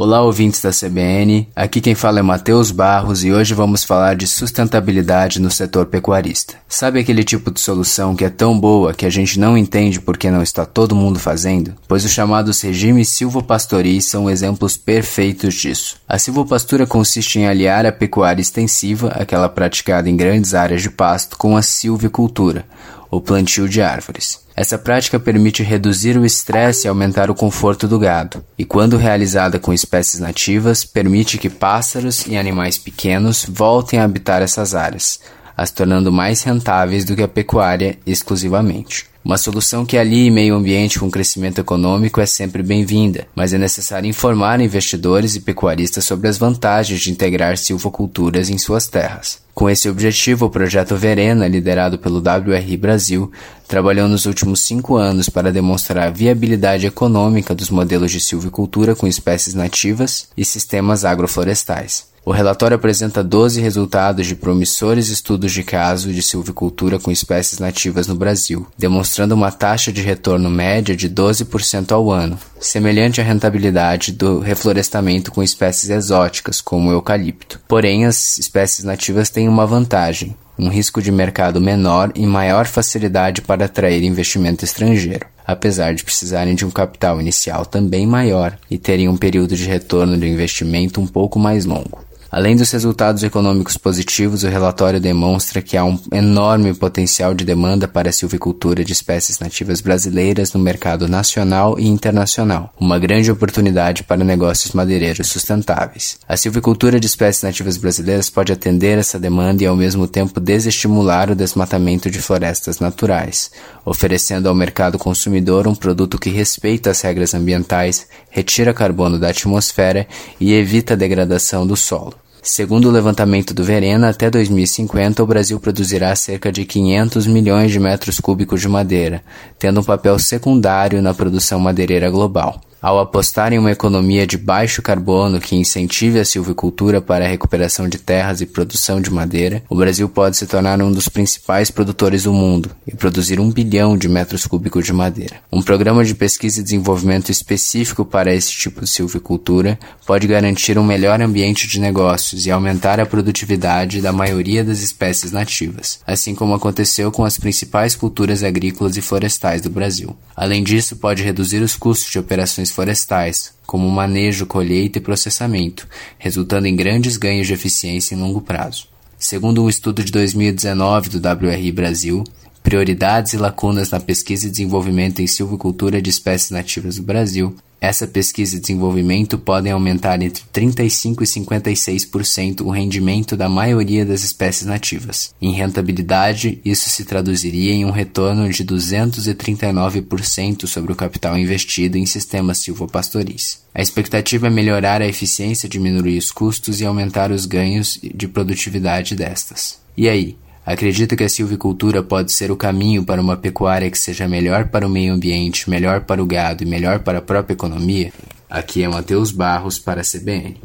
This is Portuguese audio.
Olá, ouvintes da CBN. Aqui quem fala é Matheus Barros e hoje vamos falar de sustentabilidade no setor pecuarista. Sabe aquele tipo de solução que é tão boa que a gente não entende porque não está todo mundo fazendo? Pois os chamados regimes silvopastoris são exemplos perfeitos disso. A silvopastura consiste em aliar a pecuária extensiva, aquela praticada em grandes áreas de pasto, com a silvicultura, o plantio de árvores. Essa prática permite reduzir o estresse e aumentar o conforto do gado, e quando realizada com espécies nativas, permite que pássaros e animais pequenos voltem a habitar essas áreas, as tornando mais rentáveis do que a pecuária exclusivamente. Uma solução que alie meio ambiente com crescimento econômico é sempre bem-vinda, mas é necessário informar investidores e pecuaristas sobre as vantagens de integrar silvoculturas em suas terras. Com esse objetivo, o projeto Verena, liderado pelo WRI Brasil, trabalhou nos últimos cinco anos para demonstrar a viabilidade econômica dos modelos de silvicultura com espécies nativas e sistemas agroflorestais. O relatório apresenta 12 resultados de promissores estudos de caso de silvicultura com espécies nativas no Brasil, demonstrando uma taxa de retorno média de 12% ao ano, semelhante à rentabilidade do reflorestamento com espécies exóticas, como o eucalipto. Porém, as espécies nativas têm uma vantagem: um risco de mercado menor e maior facilidade para atrair investimento estrangeiro apesar de precisarem de um capital inicial também maior e terem um período de retorno do investimento um pouco mais longo. Além dos resultados econômicos positivos, o relatório demonstra que há um enorme potencial de demanda para a silvicultura de espécies nativas brasileiras no mercado nacional e internacional, uma grande oportunidade para negócios madeireiros sustentáveis. A silvicultura de espécies nativas brasileiras pode atender essa demanda e ao mesmo tempo desestimular o desmatamento de florestas naturais, oferecendo ao mercado consumidor um produto que respeita as regras ambientais, retira carbono da atmosfera e evita a degradação do solo. Segundo o levantamento do Verena, até 2050 o Brasil produzirá cerca de 500 milhões de metros cúbicos de madeira, tendo um papel secundário na produção madeireira global. Ao apostar em uma economia de baixo carbono que incentive a silvicultura para a recuperação de terras e produção de madeira, o Brasil pode se tornar um dos principais produtores do mundo e produzir um bilhão de metros cúbicos de madeira. Um programa de pesquisa e desenvolvimento específico para esse tipo de silvicultura pode garantir um melhor ambiente de negócios e aumentar a produtividade da maioria das espécies nativas, assim como aconteceu com as principais culturas agrícolas e florestais do Brasil. Além disso, pode reduzir os custos de operações florestais, como manejo, colheita e processamento, resultando em grandes ganhos de eficiência em longo prazo. Segundo um estudo de 2019 do WRI Brasil, prioridades e lacunas na pesquisa e desenvolvimento em silvicultura de espécies nativas do Brasil, essa pesquisa e desenvolvimento podem aumentar entre 35% e 56% o rendimento da maioria das espécies nativas. Em rentabilidade, isso se traduziria em um retorno de 239% sobre o capital investido em sistemas silvopastoris. A expectativa é melhorar a eficiência, diminuir os custos e aumentar os ganhos de produtividade destas. E aí? Acredito que a silvicultura pode ser o caminho para uma pecuária que seja melhor para o meio ambiente, melhor para o gado e melhor para a própria economia? Aqui é Matheus Barros para a CBN.